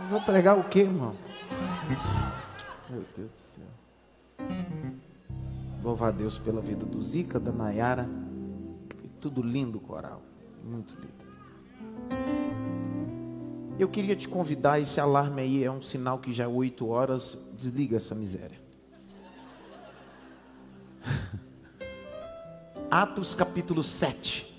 Eu vou pregar o quê, irmão? Meu Deus do céu. Louvar a Deus pela vida do Zica, da Nayara. E tudo lindo, coral. Muito lindo. Eu queria te convidar, esse alarme aí é um sinal que já é 8 horas. Desliga essa miséria. Atos capítulo 7.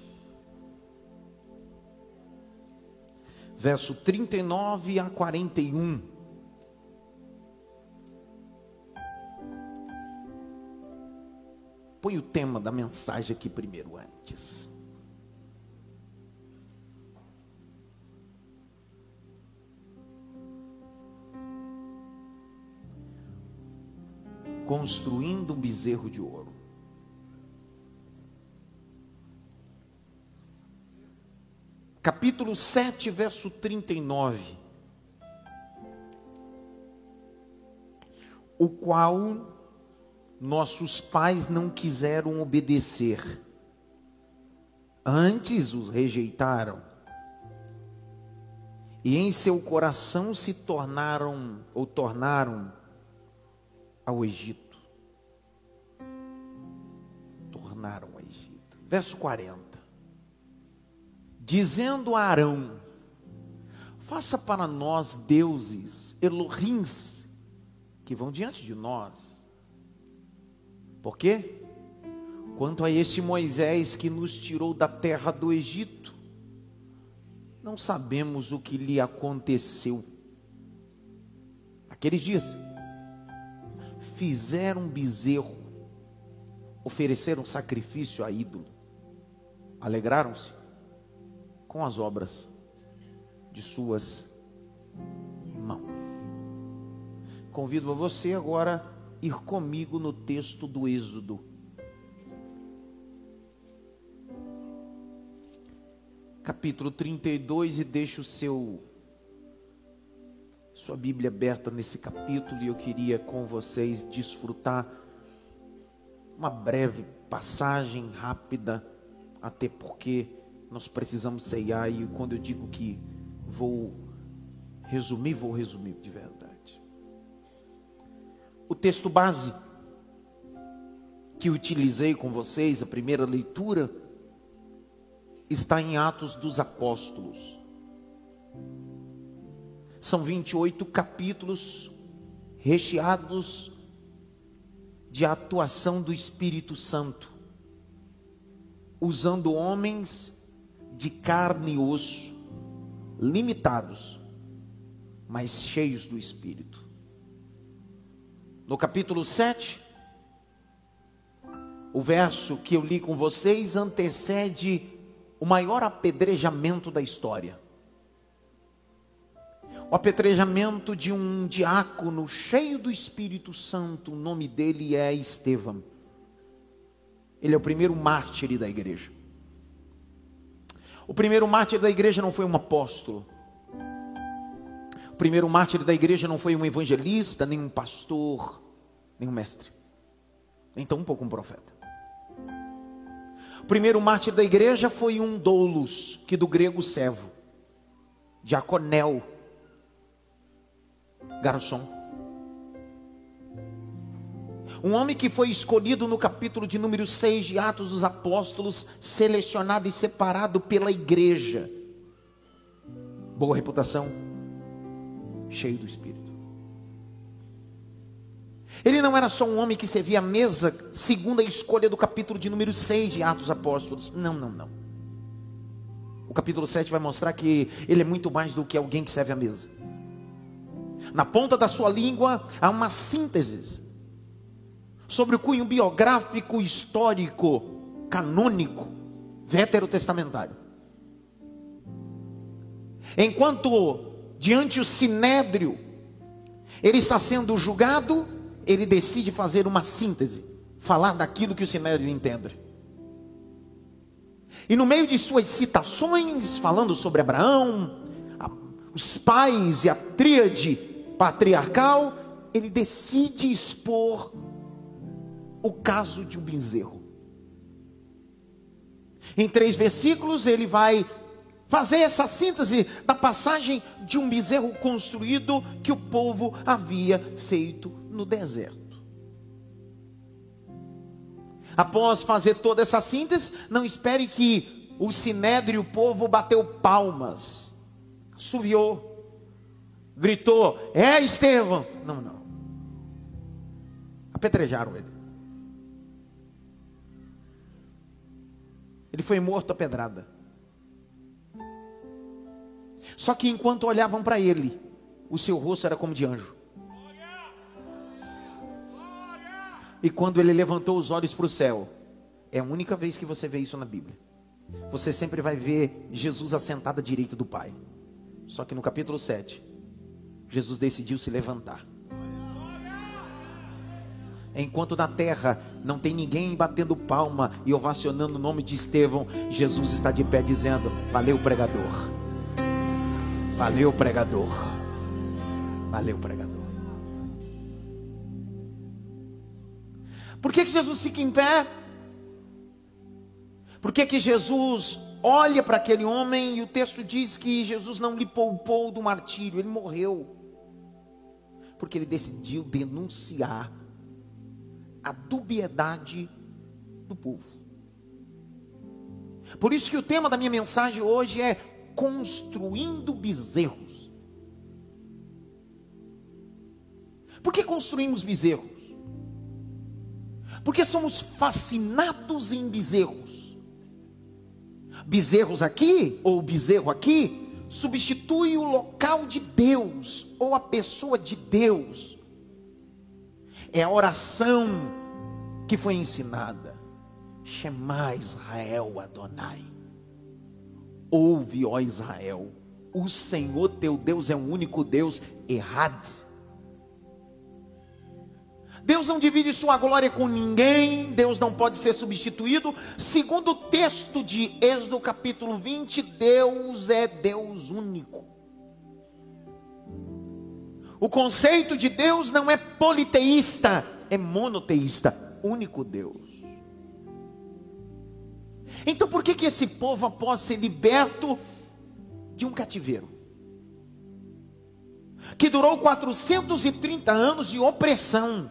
Verso 39 a 41. Põe o tema da mensagem aqui primeiro antes. Construindo um bezerro de ouro. Capítulo 7, verso 39. O qual nossos pais não quiseram obedecer, antes os rejeitaram, e em seu coração se tornaram ou tornaram ao Egito. Tornaram ao Egito. Verso 40 dizendo a Arão: Faça para nós deuses, Elohims, que vão diante de nós. Por quê? Quanto a este Moisés que nos tirou da terra do Egito, não sabemos o que lhe aconteceu. Aqueles dias, fizeram bezerro, ofereceram sacrifício a ídolo, alegraram-se com as obras de suas mãos. Convido a você agora ir comigo no texto do Êxodo. Capítulo 32 e deixa o seu sua Bíblia aberta nesse capítulo e eu queria com vocês desfrutar uma breve passagem rápida, até porque nós precisamos ceiar e quando eu digo que vou resumir, vou resumir de verdade. O texto base que utilizei com vocês, a primeira leitura, está em Atos dos Apóstolos. São 28 capítulos recheados de atuação do Espírito Santo, usando homens de carne e osso, limitados, mas cheios do Espírito. No capítulo 7, o verso que eu li com vocês antecede o maior apedrejamento da história. O apedrejamento de um diácono cheio do Espírito Santo, o nome dele é Estevão. Ele é o primeiro mártir da igreja. O primeiro mártir da igreja não foi um apóstolo. O primeiro mártir da igreja não foi um evangelista, nem um pastor, nem um mestre. Nem tão um pouco um profeta. O primeiro mártir da igreja foi um doulos, que do grego servo, diaconel, garçom. Um homem que foi escolhido no capítulo de número 6 de Atos dos Apóstolos, selecionado e separado pela igreja. Boa reputação, cheio do Espírito. Ele não era só um homem que servia a mesa, segundo a escolha do capítulo de número 6 de Atos Apóstolos. Não, não, não. O capítulo 7 vai mostrar que ele é muito mais do que alguém que serve a mesa. Na ponta da sua língua há uma síntese sobre o cunho biográfico, histórico, canônico, veterotestamentário. Enquanto diante o sinédrio, ele está sendo julgado, ele decide fazer uma síntese, falar daquilo que o sinédrio entende. E no meio de suas citações, falando sobre Abraão, a, os pais e a tríade patriarcal, ele decide expor o caso de um bezerro. Em três versículos ele vai fazer essa síntese da passagem de um bezerro construído que o povo havia feito no deserto. Após fazer toda essa síntese, não espere que o sinédrio, o povo bateu palmas, suviou, gritou: "É Estevão". Não, não. Apedrejaram ele. Ele foi morto a pedrada. Só que enquanto olhavam para ele, o seu rosto era como de anjo. E quando ele levantou os olhos para o céu, é a única vez que você vê isso na Bíblia. Você sempre vai ver Jesus assentado à direita do Pai. Só que no capítulo 7, Jesus decidiu se levantar. Enquanto na terra não tem ninguém batendo palma e ovacionando o nome de Estevão, Jesus está de pé dizendo: Valeu, pregador. Valeu, pregador. Valeu, pregador. Por que, que Jesus fica em pé? Por que, que Jesus olha para aquele homem e o texto diz que Jesus não lhe poupou do martírio, ele morreu. Porque ele decidiu denunciar a dubiedade do povo. Por isso que o tema da minha mensagem hoje é construindo bezerros. Por que construímos bezerros? Porque somos fascinados em bezerros. Bezerros aqui, ou bezerro aqui, substitui o local de Deus, ou a pessoa de Deus. É a oração que foi ensinada. Shema Israel Adonai. Ouve, ó Israel, o Senhor teu Deus é o único Deus errado Deus não divide sua glória com ninguém, Deus não pode ser substituído. Segundo o texto de Êxodo capítulo 20, Deus é Deus único. O conceito de Deus não é politeísta, é monoteísta, único Deus. Então por que que esse povo após ser liberto de um cativeiro? Que durou 430 anos de opressão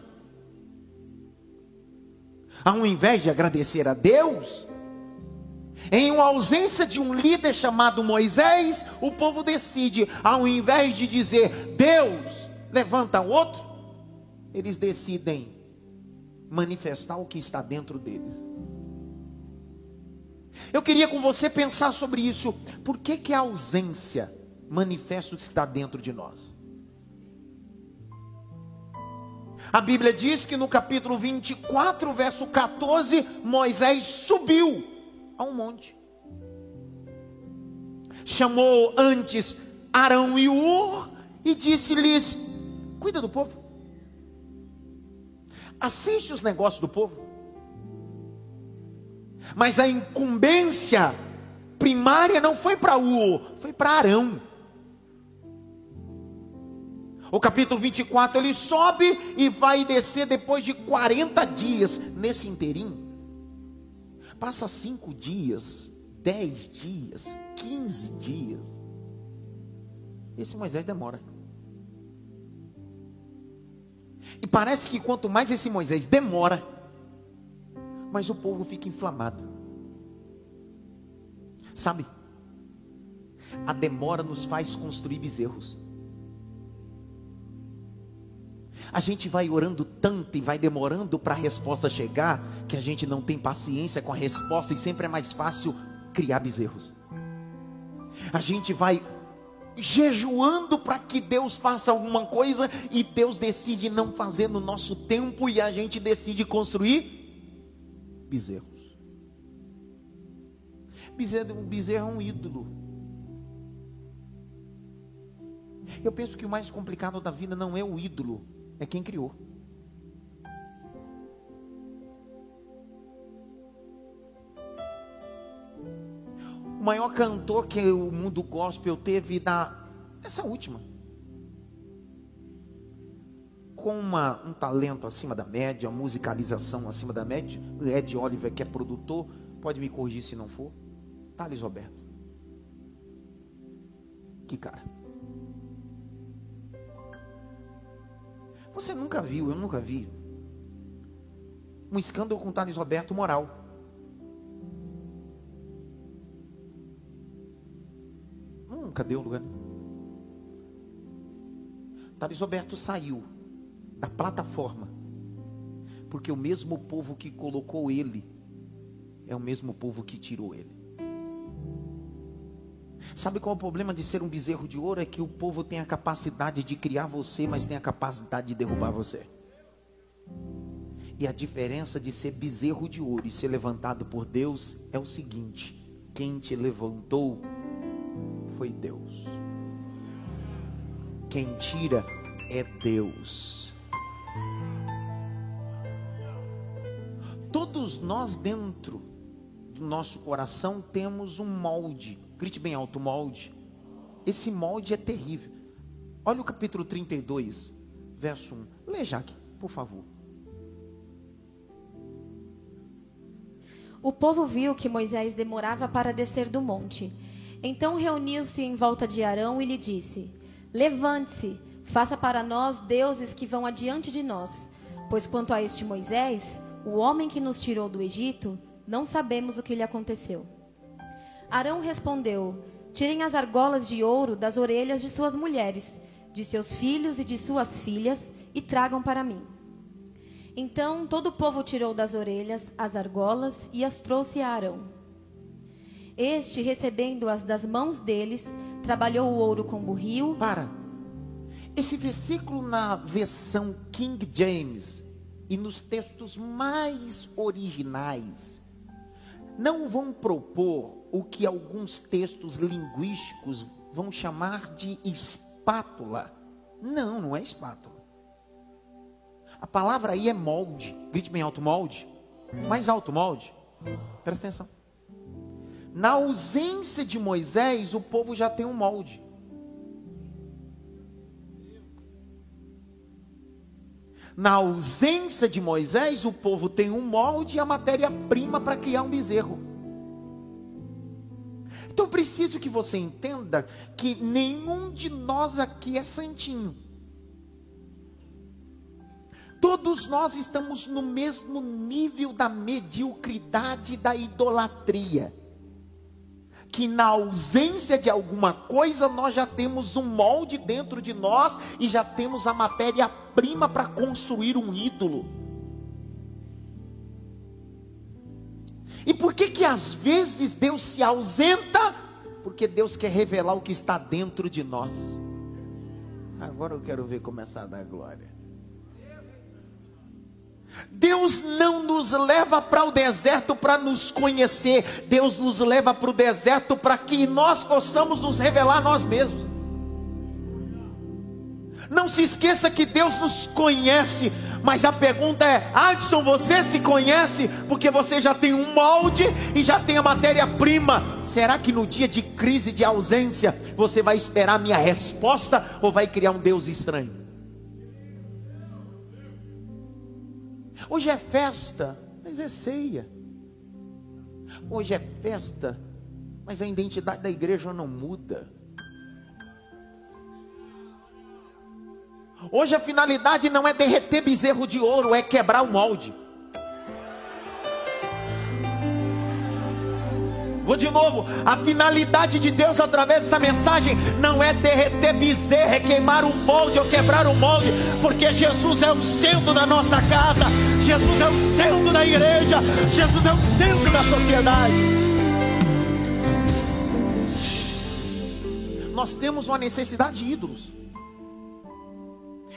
ao invés de agradecer a Deus, em uma ausência de um líder chamado Moisés, o povo decide, ao invés de dizer Deus, levanta outro, eles decidem manifestar o que está dentro deles. Eu queria com você pensar sobre isso. Por que, que a ausência manifesta o que está dentro de nós? A Bíblia diz que no capítulo 24, verso 14, Moisés subiu a um monte. Chamou antes Arão e Ur e disse-lhes: Cuida do povo. Assiste os negócios do povo. Mas a incumbência primária não foi para Ur, foi para Arão o capítulo 24, ele sobe e vai descer depois de 40 dias. Nesse inteirinho, passa 5 dias, 10 dias, 15 dias. Esse Moisés demora. E parece que quanto mais esse Moisés demora, mais o povo fica inflamado. Sabe? A demora nos faz construir bezerros. A gente vai orando tanto e vai demorando para a resposta chegar, que a gente não tem paciência com a resposta e sempre é mais fácil criar bezerros. A gente vai jejuando para que Deus faça alguma coisa e Deus decide não fazer no nosso tempo e a gente decide construir bezerros. Bezerro, bezerro é um ídolo. Eu penso que o mais complicado da vida não é o ídolo, é quem criou. O maior cantor que o mundo gospel teve da essa última. Com uma, um talento acima da média, musicalização acima da média. Ed Oliver, que é produtor, pode me corrigir se não for. Thales Roberto. Que cara. Você nunca viu, eu nunca vi. Um escândalo com Thales Roberto moral. Nunca deu lugar. Thales Roberto saiu da plataforma. Porque o mesmo povo que colocou ele é o mesmo povo que tirou ele. Sabe qual é o problema de ser um bezerro de ouro? É que o povo tem a capacidade de criar você, mas tem a capacidade de derrubar você. E a diferença de ser bezerro de ouro e ser levantado por Deus é o seguinte: quem te levantou foi Deus. Quem tira é Deus. Todos nós dentro do nosso coração temos um molde Grite bem alto, molde. Esse molde é terrível. Olha o capítulo 32, verso 1. Lê, Jaque, por favor. O povo viu que Moisés demorava para descer do monte. Então reuniu-se em volta de Arão e lhe disse: Levante-se, faça para nós deuses que vão adiante de nós. Pois quanto a este Moisés, o homem que nos tirou do Egito, não sabemos o que lhe aconteceu. Arão respondeu: Tirem as argolas de ouro das orelhas de suas mulheres, de seus filhos e de suas filhas, e tragam para mim. Então todo o povo tirou das orelhas as argolas e as trouxe a Arão. Este, recebendo-as das mãos deles, trabalhou o ouro com burril. Para. Esse versículo na versão King James e nos textos mais originais não vão propor o que alguns textos linguísticos vão chamar de espátula. Não, não é espátula. A palavra aí é molde. Grite bem alto, molde. Mais alto, molde. Presta atenção. Na ausência de Moisés, o povo já tem um molde. Na ausência de Moisés, o povo tem um molde e a matéria-prima para criar um bezerro. Então preciso que você entenda que nenhum de nós aqui é santinho. Todos nós estamos no mesmo nível da mediocridade da idolatria. Que na ausência de alguma coisa nós já temos um molde dentro de nós e já temos a matéria-prima para construir um ídolo. E por que que às vezes Deus se ausenta? Porque Deus quer revelar o que está dentro de nós. Agora eu quero ver começar a dar glória. Deus não nos leva para o deserto para nos conhecer, Deus nos leva para o deserto para que nós possamos nos revelar a nós mesmos. Não se esqueça que Deus nos conhece, mas a pergunta é: Adson, você se conhece porque você já tem um molde e já tem a matéria-prima? Será que no dia de crise, de ausência, você vai esperar a minha resposta ou vai criar um Deus estranho? Hoje é festa, mas é ceia. Hoje é festa, mas a identidade da igreja não muda. Hoje a finalidade não é derreter bezerro de ouro, é quebrar o molde. Vou de novo, a finalidade de Deus através dessa mensagem não é derreter bezerro, é queimar o molde ou quebrar o molde, porque Jesus é o centro da nossa casa, Jesus é o centro da igreja, Jesus é o centro da sociedade. Nós temos uma necessidade de ídolos.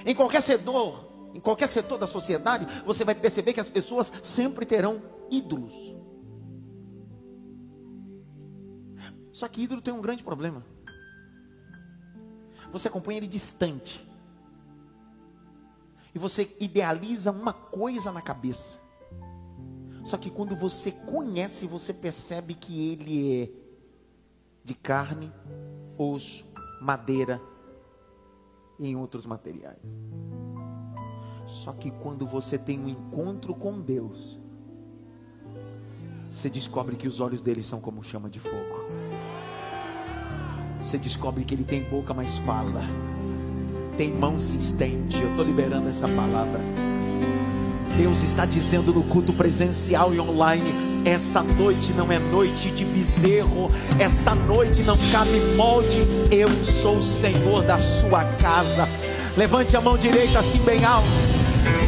Em qualquer setor, em qualquer setor da sociedade, você vai perceber que as pessoas sempre terão ídolos. Só que ídolo tem um grande problema. Você acompanha ele distante. E você idealiza uma coisa na cabeça. Só que quando você conhece, você percebe que ele é de carne, osso, madeira, e em outros materiais. Só que quando você tem um encontro com Deus, você descobre que os olhos dele são como chama de fogo. Você descobre que ele tem boca, mas fala. Tem mão, se estende. Eu estou liberando essa palavra. Deus está dizendo no culto presencial e online: essa noite não é noite de bezerro, essa noite não cabe molde. Eu sou o Senhor da sua casa. Levante a mão direita assim bem alto.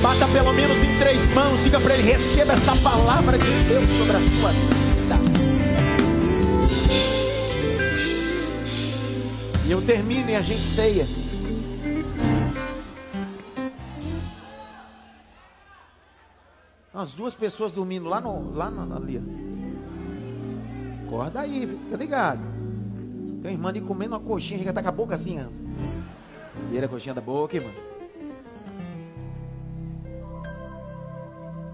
Bata pelo menos em três mãos. Diga para ele: receba essa palavra de Deus sobre a sua vida. E eu termino e a gente ceia. As duas pessoas dormindo lá, no, lá no, ali. Acorda aí, fica ligado. Tem uma irmã ali comendo uma coxinha, já tá com a boca assim. Tira a coxinha da boca, irmã.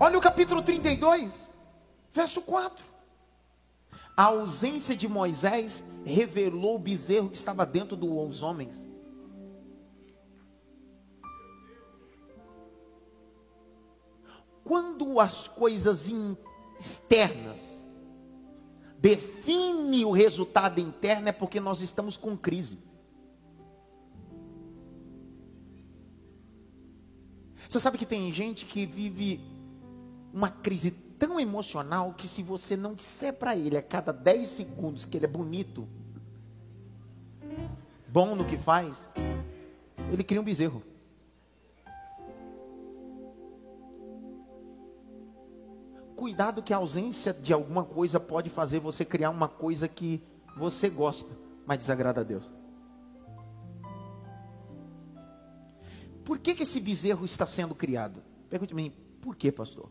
Olha o capítulo 32, verso 4. A ausência de Moisés revelou o bezerro que estava dentro dos homens. quando as coisas externas definem o resultado interno, é porque nós estamos com crise. Você sabe que tem gente que vive uma crise tão emocional que se você não disser para ele a cada 10 segundos que ele é bonito, bom no que faz, ele cria um bezerro. Cuidado que a ausência de alguma coisa pode fazer você criar uma coisa que você gosta, mas desagrada a Deus. Por que, que esse bezerro está sendo criado? Pergunte-me, por que, pastor?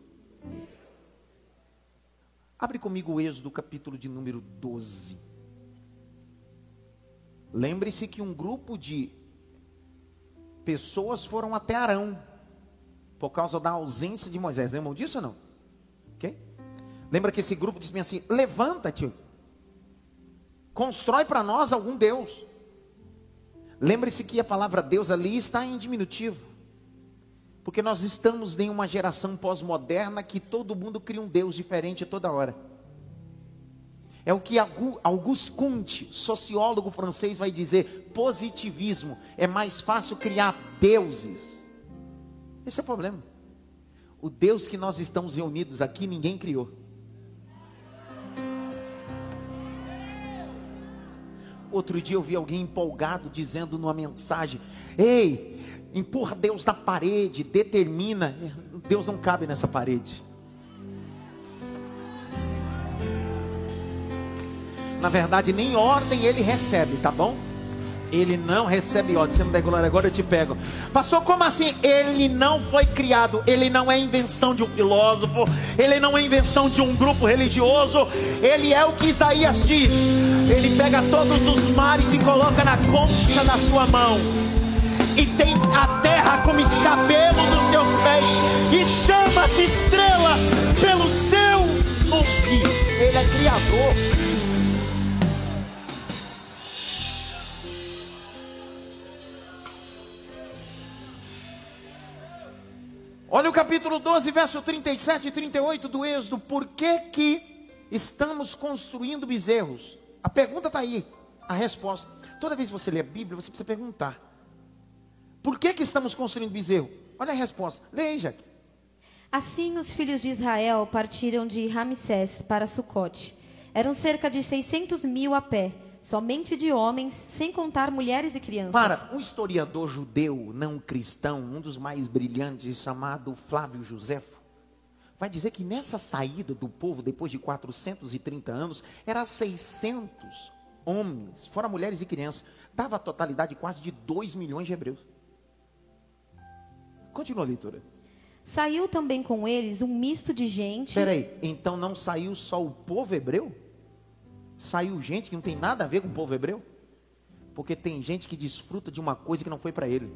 Abre comigo o Êxodo, capítulo de número 12. Lembre-se que um grupo de pessoas foram até Arão, por causa da ausência de Moisés. Lembram disso ou não? Lembra que esse grupo disse assim: levanta-te, constrói para nós algum Deus. Lembre-se que a palavra Deus ali está em diminutivo, porque nós estamos em uma geração pós-moderna que todo mundo cria um Deus diferente toda hora. É o que Auguste Comte, sociólogo francês, vai dizer: positivismo. É mais fácil criar deuses. Esse é o problema. O Deus que nós estamos reunidos aqui, ninguém criou. Outro dia eu vi alguém empolgado dizendo numa mensagem: Ei, empurra Deus na parede, determina. Deus não cabe nessa parede. Na verdade, nem ordem ele recebe, tá bom? Ele não recebe ordem. Você não der glória agora, eu te pego. Pastor, como assim? Ele não foi criado. Ele não é invenção de um filósofo. Ele não é invenção de um grupo religioso. Ele é o que Isaías diz. Ele pega todos os mares e coloca na concha da sua mão. E tem a terra como escabelo dos seus pés. E chama as estrelas pelo seu nome. Ele é criador. Olha o capítulo 12, verso 37 e 38 do Êxodo. Por que que estamos construindo bezerros? A pergunta está aí, a resposta. Toda vez que você lê a Bíblia, você precisa perguntar. Por que que estamos construindo bezerro? Olha a resposta. Leia, Jack. Assim os filhos de Israel partiram de Ramsés para Sucote. Eram cerca de 600 mil a pé somente de homens, sem contar mulheres e crianças. Para um historiador judeu não cristão, um dos mais brilhantes, chamado Flávio Josefo, vai dizer que nessa saída do povo, depois de 430 anos, era 600 homens, fora mulheres e crianças, dava a totalidade quase de 2 milhões de hebreus. Continua a leitura. Saiu também com eles um misto de gente. Peraí, então não saiu só o povo hebreu? saiu gente que não tem nada a ver com o povo hebreu. Porque tem gente que desfruta de uma coisa que não foi para ele.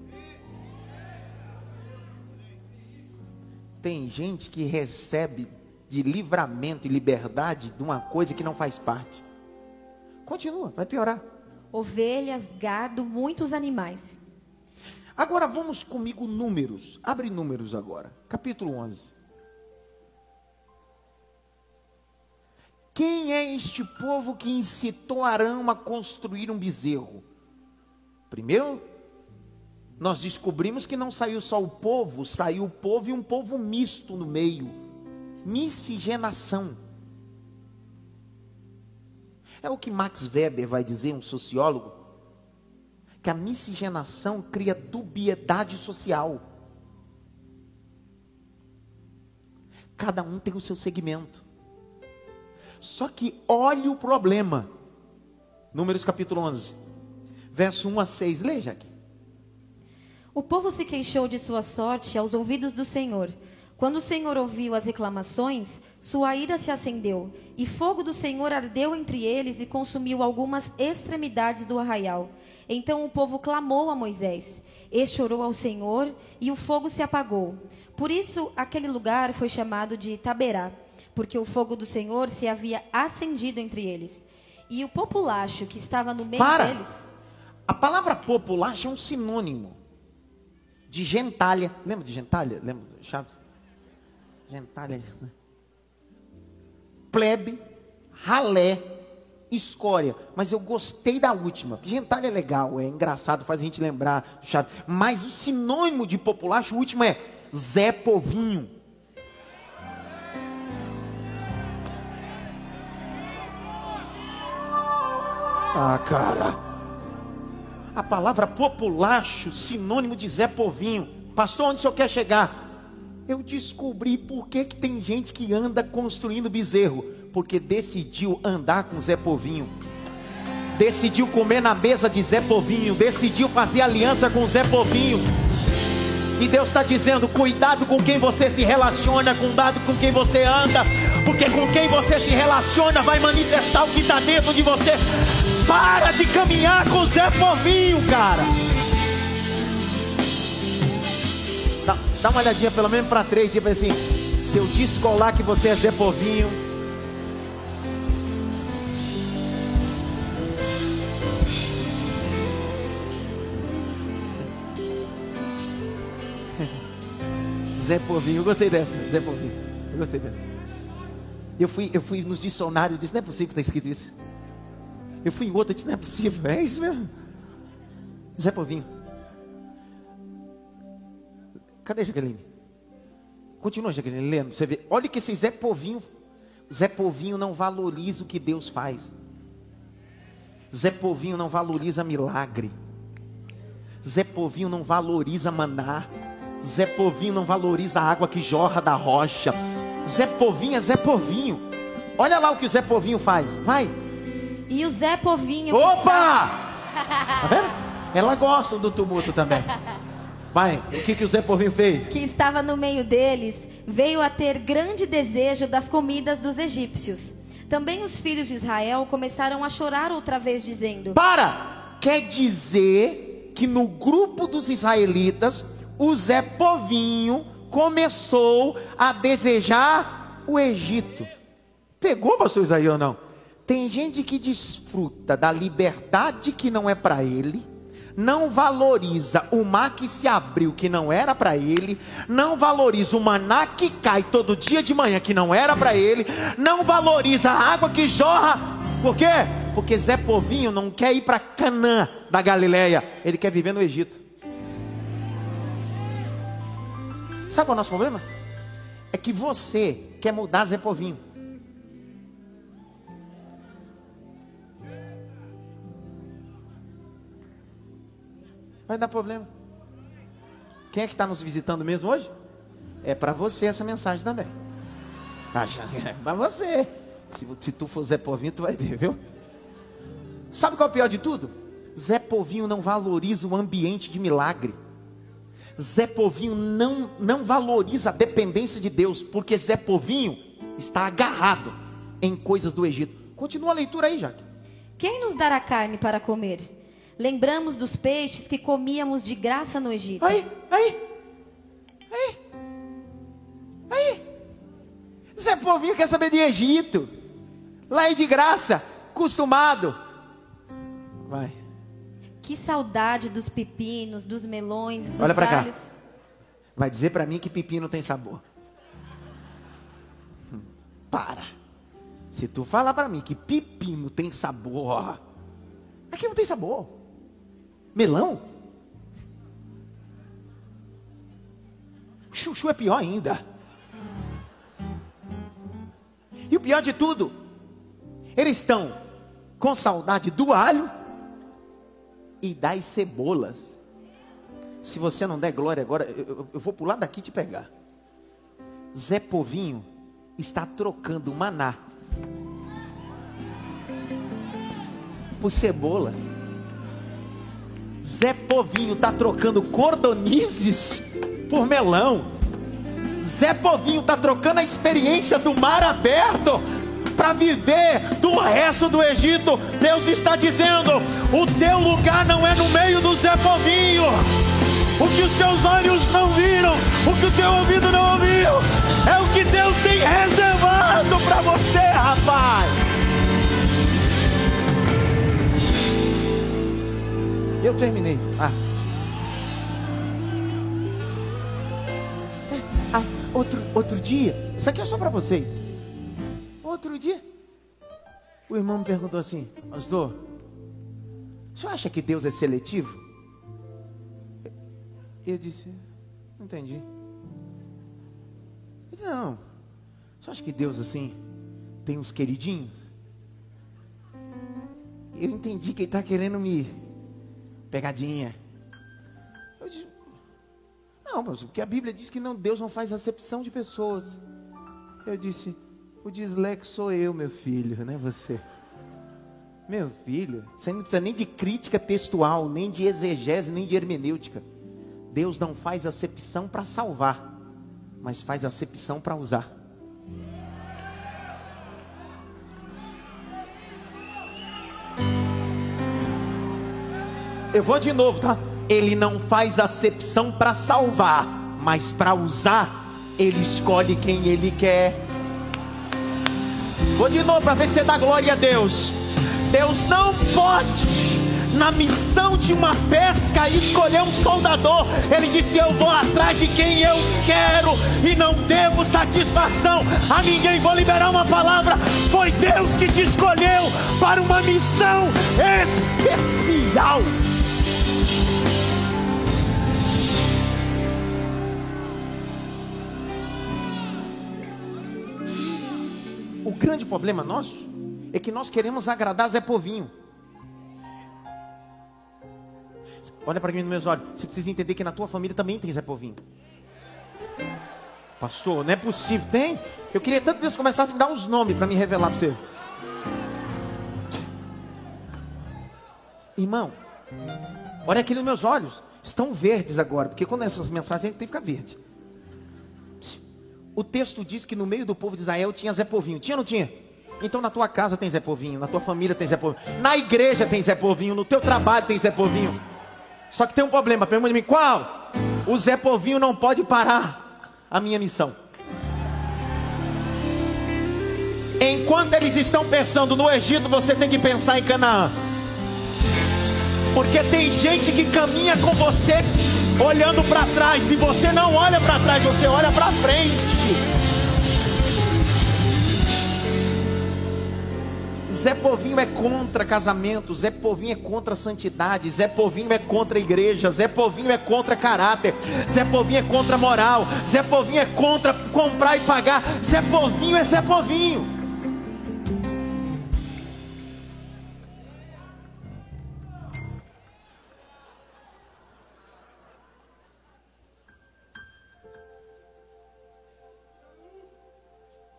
Tem gente que recebe de livramento e liberdade de uma coisa que não faz parte. Continua, vai piorar. Ovelhas, gado, muitos animais. Agora vamos comigo números. Abre números agora. Capítulo 11. Quem é este povo que incitou Arão a construir um bezerro? Primeiro, nós descobrimos que não saiu só o povo, saiu o povo e um povo misto no meio. Miscigenação. É o que Max Weber vai dizer, um sociólogo, que a miscigenação cria dubiedade social. Cada um tem o seu segmento. Só que olhe o problema. Números capítulo 11, verso 1 a 6. Leia aqui. O povo se queixou de sua sorte aos ouvidos do Senhor. Quando o Senhor ouviu as reclamações, sua ira se acendeu, e fogo do Senhor ardeu entre eles e consumiu algumas extremidades do arraial. Então o povo clamou a Moisés. Este orou ao Senhor, e o fogo se apagou. Por isso aquele lugar foi chamado de Taberá, porque o fogo do Senhor se havia acendido entre eles. E o populacho que estava no meio Para. deles. A palavra populacho é um sinônimo de gentalha. Lembra de gentalha? Lembra Chaves? Gentalha. Plebe, ralé, escória. Mas eu gostei da última. Gentalha é legal, é engraçado, faz a gente lembrar do Chaves. Mas o sinônimo de populacho, o último é Zé Povinho. Ah, cara. A palavra populacho, sinônimo de Zé Povinho. Pastor, onde o senhor quer chegar? Eu descobri por que, que tem gente que anda construindo bezerro. Porque decidiu andar com Zé Povinho. Decidiu comer na mesa de Zé Povinho. Decidiu fazer aliança com Zé Povinho. E Deus está dizendo: cuidado com quem você se relaciona, cuidado com quem você anda, porque com quem você se relaciona vai manifestar o que está dentro de você. Para de caminhar com Zé Povinho, cara. Dá, dá uma olhadinha pelo menos para três, tipo assim: se eu descolar que você é Zé Povinho. Zé Povinho, eu gostei dessa, Zé Povinho, eu gostei dessa. Eu fui, eu fui nos dicionários, disse, não é possível que está escrito isso. Eu fui em outra, disse, não é possível, é isso mesmo. Zé Povinho. Cadê Jaqueline? Continua, Jaqueline, lendo, você vê. Olha que esse Zé Povinho, Zé Povinho não valoriza o que Deus faz. Zé Povinho não valoriza milagre. Zé Povinho não valoriza maná. Zé Povinho não valoriza a água que jorra da rocha. Zé Povinho é Zé Povinho. Olha lá o que o Zé Povinho faz. Vai. E o Zé Povinho. Opa! Tá vendo? Ela gosta do tumulto também. Vai. O que, que o Zé Povinho fez? que estava no meio deles, veio a ter grande desejo das comidas dos egípcios. Também os filhos de Israel começaram a chorar outra vez, dizendo: Para! Quer dizer que no grupo dos israelitas, o Zé Povinho começou a desejar o Egito. Pegou, pastor Isaías ou não? Tem gente que desfruta da liberdade que não é para ele, não valoriza o mar que se abriu que não era para ele, não valoriza o maná que cai todo dia de manhã que não era para ele, não valoriza a água que jorra. Por quê? Porque Zé Povinho não quer ir para Canaã da Galileia, ele quer viver no Egito. Sabe qual é o nosso problema? É que você quer mudar Zé Povinho. Vai dar problema. Quem é que está nos visitando mesmo hoje? É para você essa mensagem também. Ah, É para você. Se, se tu for Zé Povinho, tu vai ver, viu? Sabe qual é o pior de tudo? Zé Povinho não valoriza o ambiente de milagre. Zé Povinho não, não valoriza a dependência de Deus, porque Zé Povinho está agarrado em coisas do Egito. Continua a leitura aí, Jaque. Quem nos dará carne para comer? Lembramos dos peixes que comíamos de graça no Egito. Aí, aí, aí, aí. Zé Povinho quer saber de Egito. Lá é de graça, acostumado. Vai. Que saudade dos pepinos, dos melões, dos Olha pra cá. alhos. Vai dizer para mim que pepino tem sabor. Hum, Para. Se tu falar para mim que pepino tem sabor, aqui não tem sabor. Melão? Chuchu é pior ainda. E o pior de tudo, eles estão com saudade do alho e das cebolas. Se você não der glória agora, eu, eu vou pular daqui te pegar. Zé Povinho está trocando maná por cebola. Zé Povinho está trocando cordonizes por melão. Zé Povinho está trocando a experiência do mar aberto para viver do resto do Egito. Deus está dizendo: o teu lugar não é no meio do Zé Povinho. O que os seus olhos não viram, o que o teu ouvido não ouviu, é o que Deus tem reservado para você, rapaz. Eu terminei. Ah. ah outro, outro dia, isso aqui é só para vocês. Outro dia, o irmão me perguntou assim: Pastor, o senhor acha que Deus é seletivo? Eu disse: Não entendi. Eu disse: Não, você acha que Deus assim tem uns queridinhos? Eu entendi que ele está querendo me pegadinha. Eu disse: Não, mas porque a Bíblia diz que não, Deus não faz acepção de pessoas. Eu disse: o dislexo sou eu, meu filho, não é você. Meu filho, você não precisa nem de crítica textual, nem de exegese, nem de hermenêutica. Deus não faz acepção para salvar, mas faz acepção para usar. Eu vou de novo, tá? Ele não faz acepção para salvar, mas para usar, ele escolhe quem ele quer. Vou de novo para ver se dá glória a Deus. Deus não pode, na missão de uma pesca, escolher um soldador. Ele disse: Eu vou atrás de quem eu quero e não devo satisfação a ninguém. Vou liberar uma palavra. Foi Deus que te escolheu para uma missão especial. Grande problema nosso é que nós queremos agradar Zé Povinho. Olha para mim nos meus olhos. Você precisa entender que na tua família também tem Zé Povinho. Pastor, não é possível. Tem? Eu queria tanto que Deus começasse a me dar uns nomes para me revelar para você. Irmão, olha aqui nos meus olhos. Estão verdes agora. Porque quando essas mensagens tem que ficar verde. O texto diz que no meio do povo de Israel tinha Zé Povinho. Tinha ou não tinha? Então na tua casa tem Zé Povinho, na tua família tem Zé Povinho, na igreja tem Zé Povinho, no teu trabalho tem Zé Povinho. Só que tem um problema, pergunta mim, qual? O Zé Povinho não pode parar a minha missão. Enquanto eles estão pensando no Egito, você tem que pensar em Canaã. Porque tem gente que caminha com você olhando para trás. Se você não olha para trás, você olha para frente. Zé Povinho é contra casamento, Zé Povinho é contra santidade, Zé Povinho é contra igreja, Zé Povinho é contra caráter, Zé Povinho é contra moral, Zé Povinho é contra comprar e pagar, Zé Povinho é Zé Povinho.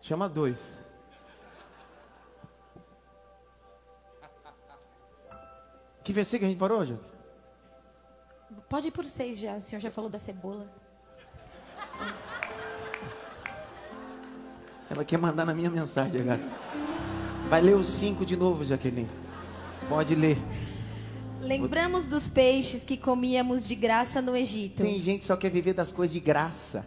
Chama dois. Que versículo a gente parou, hoje? Pode ir por seis já, o senhor já falou da cebola. Ela quer mandar na minha mensagem agora. Vai ler os cinco de novo, Jaqueline. Pode ler. Lembramos dos peixes que comíamos de graça no Egito. Tem gente que só quer viver das coisas de graça.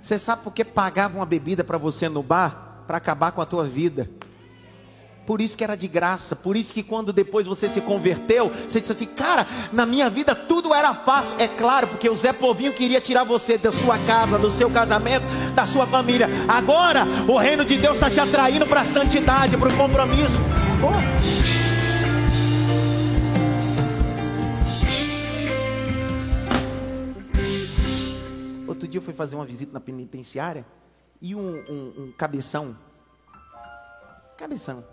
Você sabe por que pagavam uma bebida para você no bar? Para acabar com a tua vida. Por isso que era de graça, por isso que quando depois você se converteu, você disse assim: "Cara, na minha vida tudo era fácil". É claro, porque o Zé Povinho queria tirar você da sua casa, do seu casamento, da sua família. Agora, o reino de Deus está te atraindo para a santidade, para o compromisso. Oh. Dia eu fui fazer uma visita na penitenciária e um, um, um cabeção, cabeção,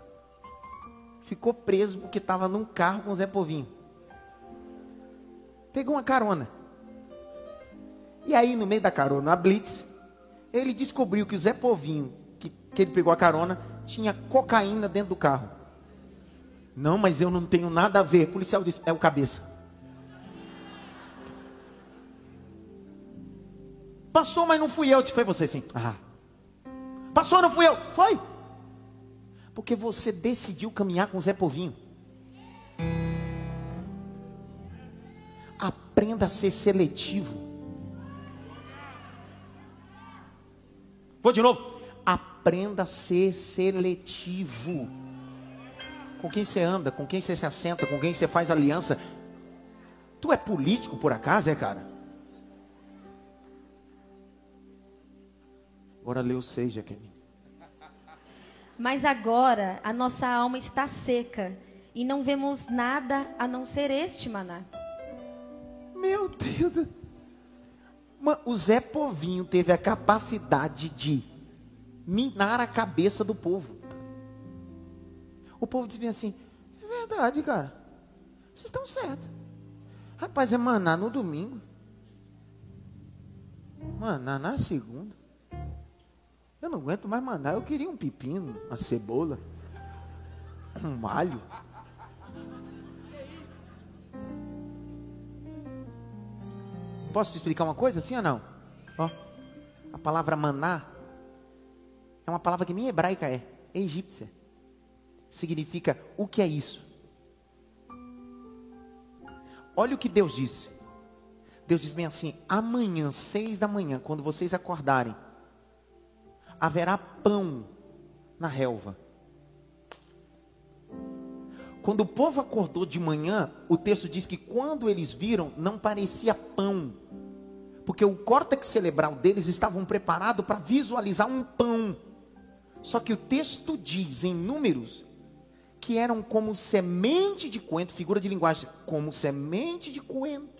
ficou preso porque estava num carro com o Zé Povinho. Pegou uma carona. E aí, no meio da carona, a Blitz, ele descobriu que o Zé Povinho, que, que ele pegou a carona, tinha cocaína dentro do carro. Não, mas eu não tenho nada a ver. O policial disse: é o cabeça. Pastor, mas não fui eu. Disse, foi você sim. Ah. Pastor, não fui eu. Foi. Porque você decidiu caminhar com o Zé Povinho. Aprenda a ser seletivo. Vou de novo. Aprenda a ser seletivo. Com quem você anda, com quem você se assenta, com quem você faz aliança. Tu é político por acaso, é, cara? Agora leu seis, Jaqueline. Mas agora a nossa alma está seca e não vemos nada a não ser este maná. Meu Deus. O Zé Povinho teve a capacidade de minar a cabeça do povo. O povo dizia assim: é verdade, cara. Vocês estão certos. Rapaz, é maná no domingo. Maná na segunda. Eu não aguento mais mandar. Eu queria um pepino, uma cebola, um alho. Posso te explicar uma coisa, sim ou não? Ó, a palavra maná é uma palavra que nem hebraica é, é egípcia. Significa o que é isso? Olha o que Deus disse. Deus diz bem assim: amanhã, seis da manhã, quando vocês acordarem, haverá pão na relva. Quando o povo acordou de manhã, o texto diz que quando eles viram, não parecia pão, porque o córtex cerebral deles estavam preparado para visualizar um pão. Só que o texto diz em números que eram como semente de coentro, figura de linguagem, como semente de coentro.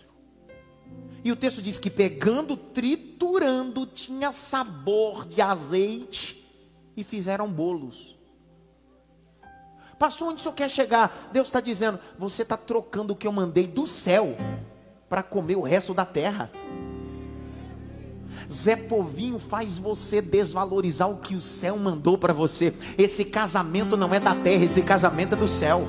E o texto diz que pegando, triturando, tinha sabor de azeite e fizeram bolos. Pastor, onde o senhor quer chegar? Deus está dizendo: você está trocando o que eu mandei do céu para comer o resto da terra. Zé Povinho faz você desvalorizar o que o céu mandou para você. Esse casamento não é da terra, esse casamento é do céu.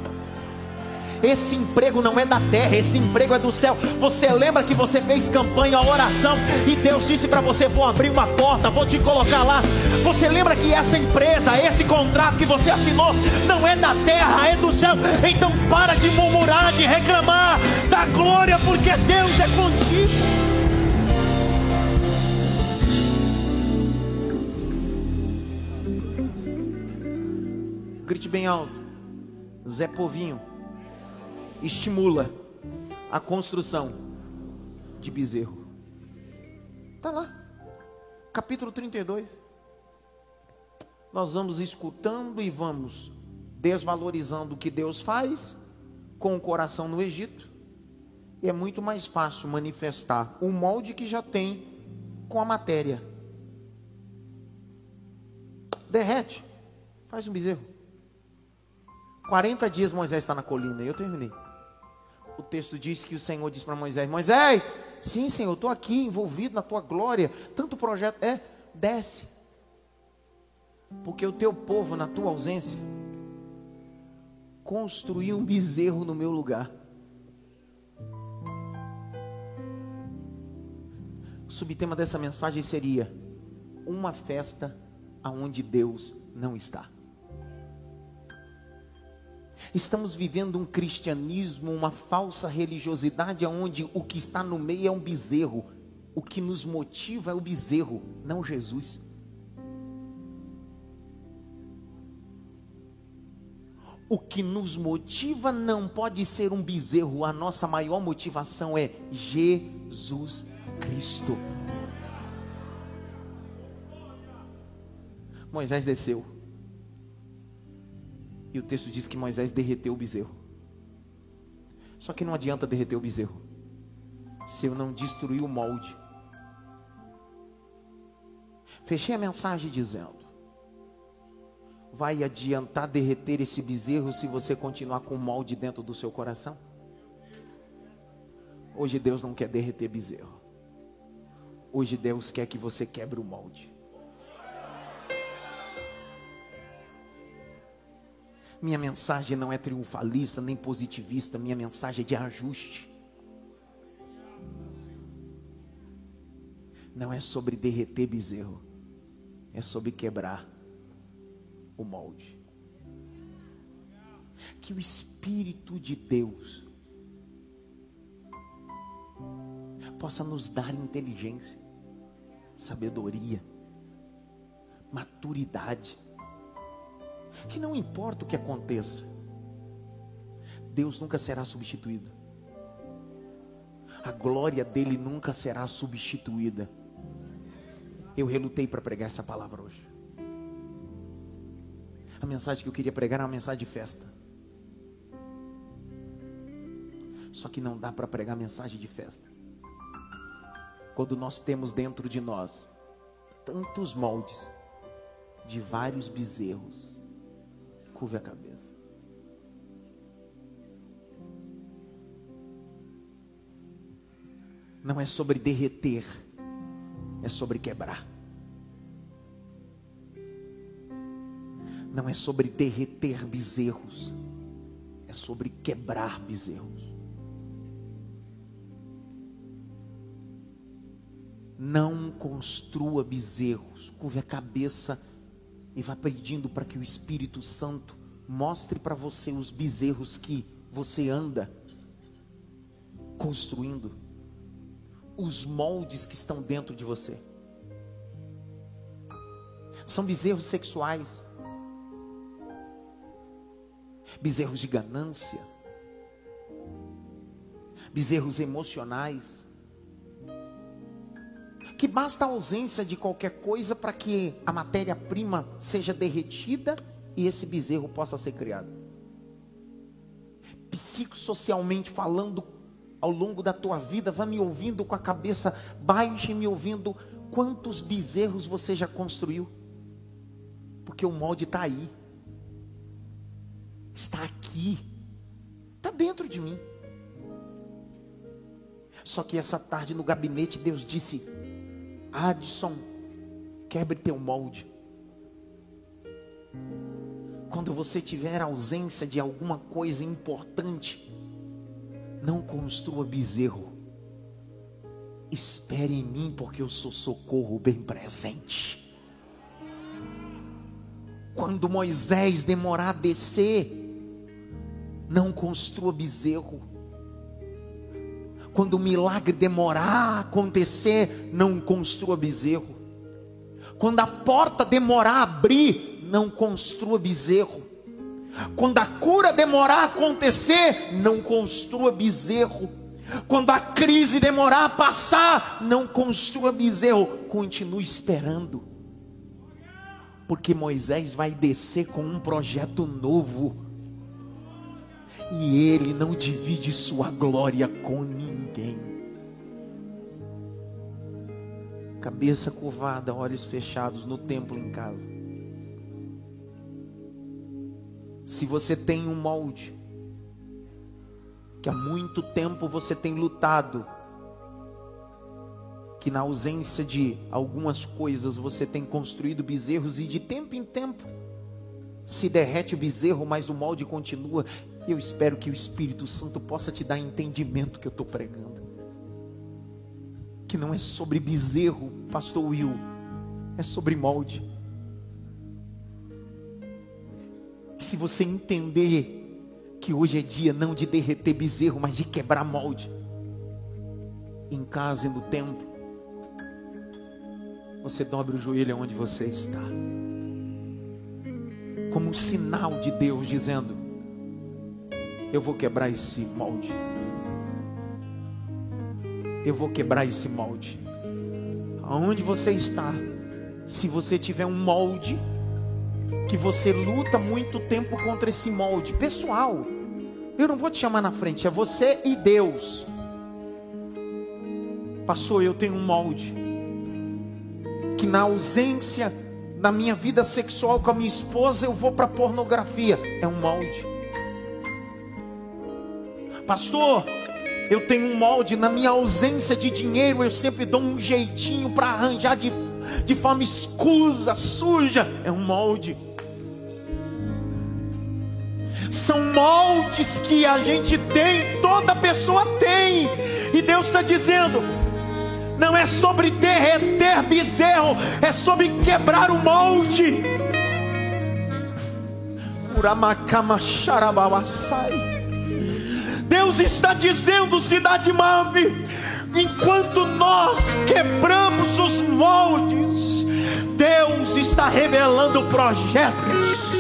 Esse emprego não é da terra, esse emprego é do céu. Você lembra que você fez campanha, oração, e Deus disse para você: Vou abrir uma porta, vou te colocar lá. Você lembra que essa empresa, esse contrato que você assinou, não é da terra, é do céu. Então para de murmurar, de reclamar da glória, porque Deus é contigo. Grite bem alto. Zé Povinho estimula a construção de bezerro. Está lá, capítulo 32. Nós vamos escutando e vamos desvalorizando o que Deus faz com o coração no Egito. E é muito mais fácil manifestar o molde que já tem com a matéria. Derrete, faz um bezerro. 40 dias Moisés está na colina e eu terminei o texto diz que o Senhor disse para Moisés: Moisés, sim, Senhor, estou aqui envolvido na tua glória. Tanto projeto é, desce. Porque o teu povo, na tua ausência, construiu um bezerro no meu lugar. O subtema dessa mensagem seria: uma festa aonde Deus não está. Estamos vivendo um cristianismo, uma falsa religiosidade, onde o que está no meio é um bezerro. O que nos motiva é o bezerro, não Jesus. o que nos motiva não pode ser um bezerro, a nossa maior motivação é Jesus Cristo. Moisés desceu. E o texto diz que Moisés derreteu o bezerro. Só que não adianta derreter o bezerro se eu não destruir o molde. Fechei a mensagem dizendo: vai adiantar derreter esse bezerro se você continuar com o molde dentro do seu coração? Hoje Deus não quer derreter bezerro. Hoje Deus quer que você quebre o molde. Minha mensagem não é triunfalista nem positivista, minha mensagem é de ajuste. Não é sobre derreter bezerro, é sobre quebrar o molde. Que o Espírito de Deus possa nos dar inteligência, sabedoria, maturidade. Que não importa o que aconteça, Deus nunca será substituído. A glória dele nunca será substituída. Eu relutei para pregar essa palavra hoje. A mensagem que eu queria pregar era uma mensagem de festa. Só que não dá para pregar mensagem de festa. Quando nós temos dentro de nós tantos moldes de vários bezerros, curve a cabeça. Não é sobre derreter, é sobre quebrar. não é sobre derreter bezerros, é sobre quebrar bezerros. Não construa bezerros, curve a cabeça e vá pedindo para que o Espírito Santo mostre para você os bezerros que você anda construindo, os moldes que estão dentro de você. São bezerros sexuais bezerros de ganância, bezerros emocionais, que basta a ausência de qualquer coisa para que a matéria-prima seja derretida e esse bezerro possa ser criado. Psicossocialmente falando, ao longo da tua vida, vá me ouvindo com a cabeça baixa e me ouvindo quantos bezerros você já construiu. Porque o molde está aí está aqui, está dentro de mim. Só que essa tarde no gabinete Deus disse: Adson, quebre teu molde. Quando você tiver ausência de alguma coisa importante, não construa bezerro. Espere em mim, porque eu sou socorro bem presente. Quando Moisés demorar a descer, não construa bezerro. Quando o milagre demorar a acontecer, não construa bezerro. Quando a porta demorar a abrir, não construa bezerro. Quando a cura demorar a acontecer, não construa bezerro. Quando a crise demorar a passar, não construa bezerro. Continue esperando. Porque Moisés vai descer com um projeto novo e ele não divide sua glória com ninguém. Cabeça curvada, olhos fechados no templo em casa. Se você tem um molde, que há muito tempo você tem lutado, que na ausência de algumas coisas você tem construído bezerros e de tempo em tempo se derrete o bezerro, mas o molde continua. Eu espero que o Espírito Santo possa te dar entendimento que eu estou pregando. Que não é sobre bezerro, Pastor Will, é sobre molde. E se você entender que hoje é dia não de derreter bezerro, mas de quebrar molde, em casa e no templo, você dobre o joelho onde você está como um sinal de Deus dizendo: Eu vou quebrar esse molde. Eu vou quebrar esse molde. Aonde você está, se você tiver um molde, que você luta muito tempo contra esse molde pessoal, eu não vou te chamar na frente, é você e Deus. Pastor, eu tenho um molde que na ausência da minha vida sexual com a minha esposa eu vou para pornografia. É um molde. Pastor, eu tenho um molde na minha ausência de dinheiro, eu sempre dou um jeitinho para arranjar de, de forma escusa, suja. É um molde. São moldes que a gente tem, toda pessoa tem. E Deus está dizendo: não é sobre derreter bezerro, é sobre quebrar o molde. Deus está dizendo, cidade Mave, enquanto nós quebramos os moldes, Deus está revelando projetos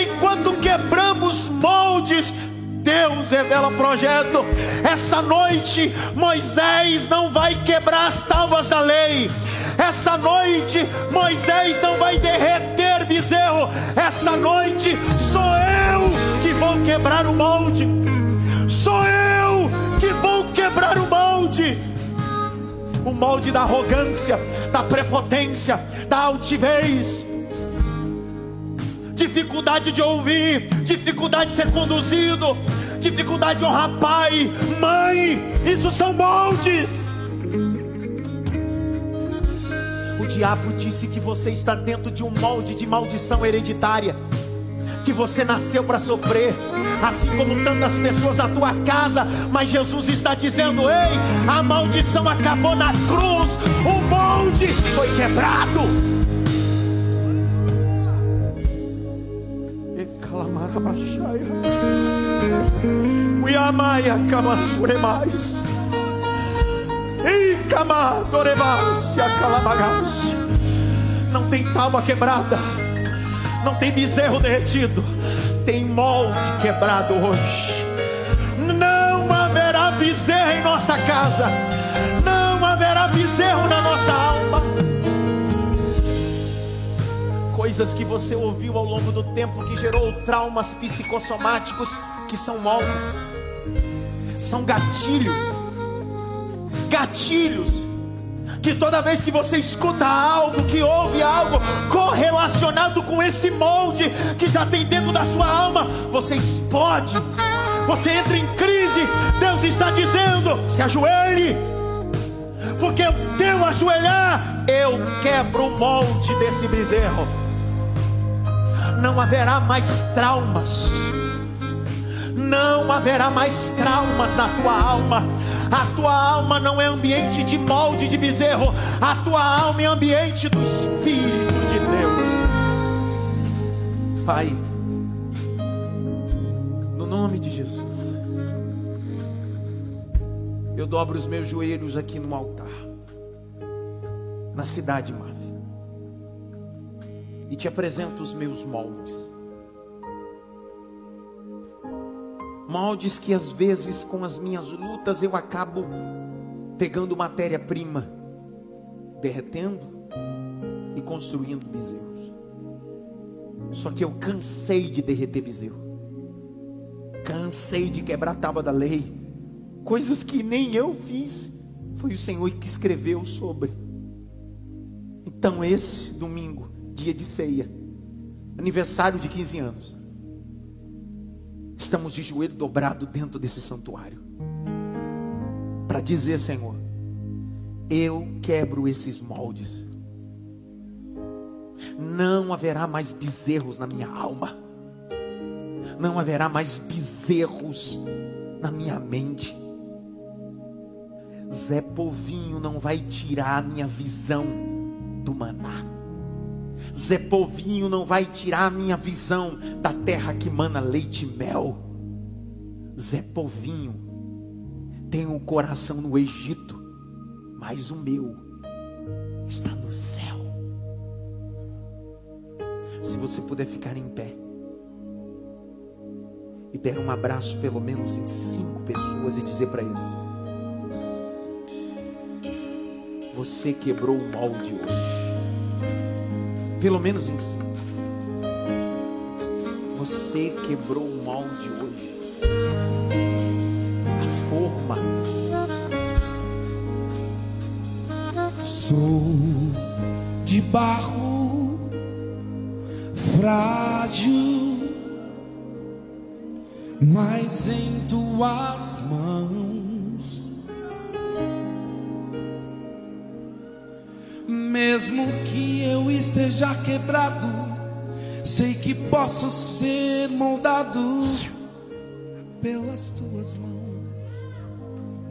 Enquanto quebramos moldes, Deus revela projeto. Essa noite, Moisés não vai quebrar as tábuas da lei. Essa noite, Moisés não vai derreter bezerro. Essa noite, sou eu que vou quebrar o molde. Sou eu que vou quebrar o molde. O molde da arrogância, da prepotência, da altivez dificuldade de ouvir, dificuldade de ser conduzido, dificuldade de honrar pai, mãe, isso são moldes. O diabo disse que você está dentro de um molde de maldição hereditária, que você nasceu para sofrer, assim como tantas pessoas na tua casa, mas Jesus está dizendo: ei, a maldição acabou na cruz, o molde foi quebrado. E. Não tem tábua quebrada. Não tem bezerro derretido. Tem molde quebrado hoje. Não haverá bezerro em nossa casa. Não haverá bezerro na nossa alma coisas que você ouviu ao longo do tempo que gerou traumas psicossomáticos que são moldes, são gatilhos, gatilhos. Que toda vez que você escuta algo, que ouve algo correlacionado com esse molde que já tem dentro da sua alma, você explode, você entra em crise. Deus está dizendo: se ajoelhe, porque o teu ajoelhar, eu quebro o molde desse bezerro não haverá mais traumas. Não haverá mais traumas na tua alma. A tua alma não é ambiente de molde de bezerro. A tua alma é ambiente do Espírito de Deus. Pai, no nome de Jesus, eu dobro os meus joelhos aqui no altar, na cidade, Mãe e te apresento os meus moldes. Moldes que às vezes com as minhas lutas eu acabo pegando matéria-prima, derretendo e construindo bezerros. Só que eu cansei de derreter bezerro. Cansei de quebrar a tábua da lei. Coisas que nem eu fiz. Foi o Senhor que escreveu sobre. Então esse domingo dia de ceia, aniversário de 15 anos. Estamos de joelho dobrado dentro desse santuário para dizer, Senhor, eu quebro esses moldes. Não haverá mais bezerros na minha alma. Não haverá mais bezerros na minha mente. Zé Povinho não vai tirar a minha visão do maná. Zé Povinho não vai tirar a minha visão da terra que mana leite e mel. Zé Povinho tem um coração no Egito, mas o meu está no céu. Se você puder ficar em pé, e der um abraço pelo menos em cinco pessoas e dizer para ele: Você quebrou o molde hoje. Pelo menos cinco. Você quebrou o molde hoje. A forma. Sou de barro frágil, mas em tuas mãos, esteja quebrado, sei que posso ser moldado pelas.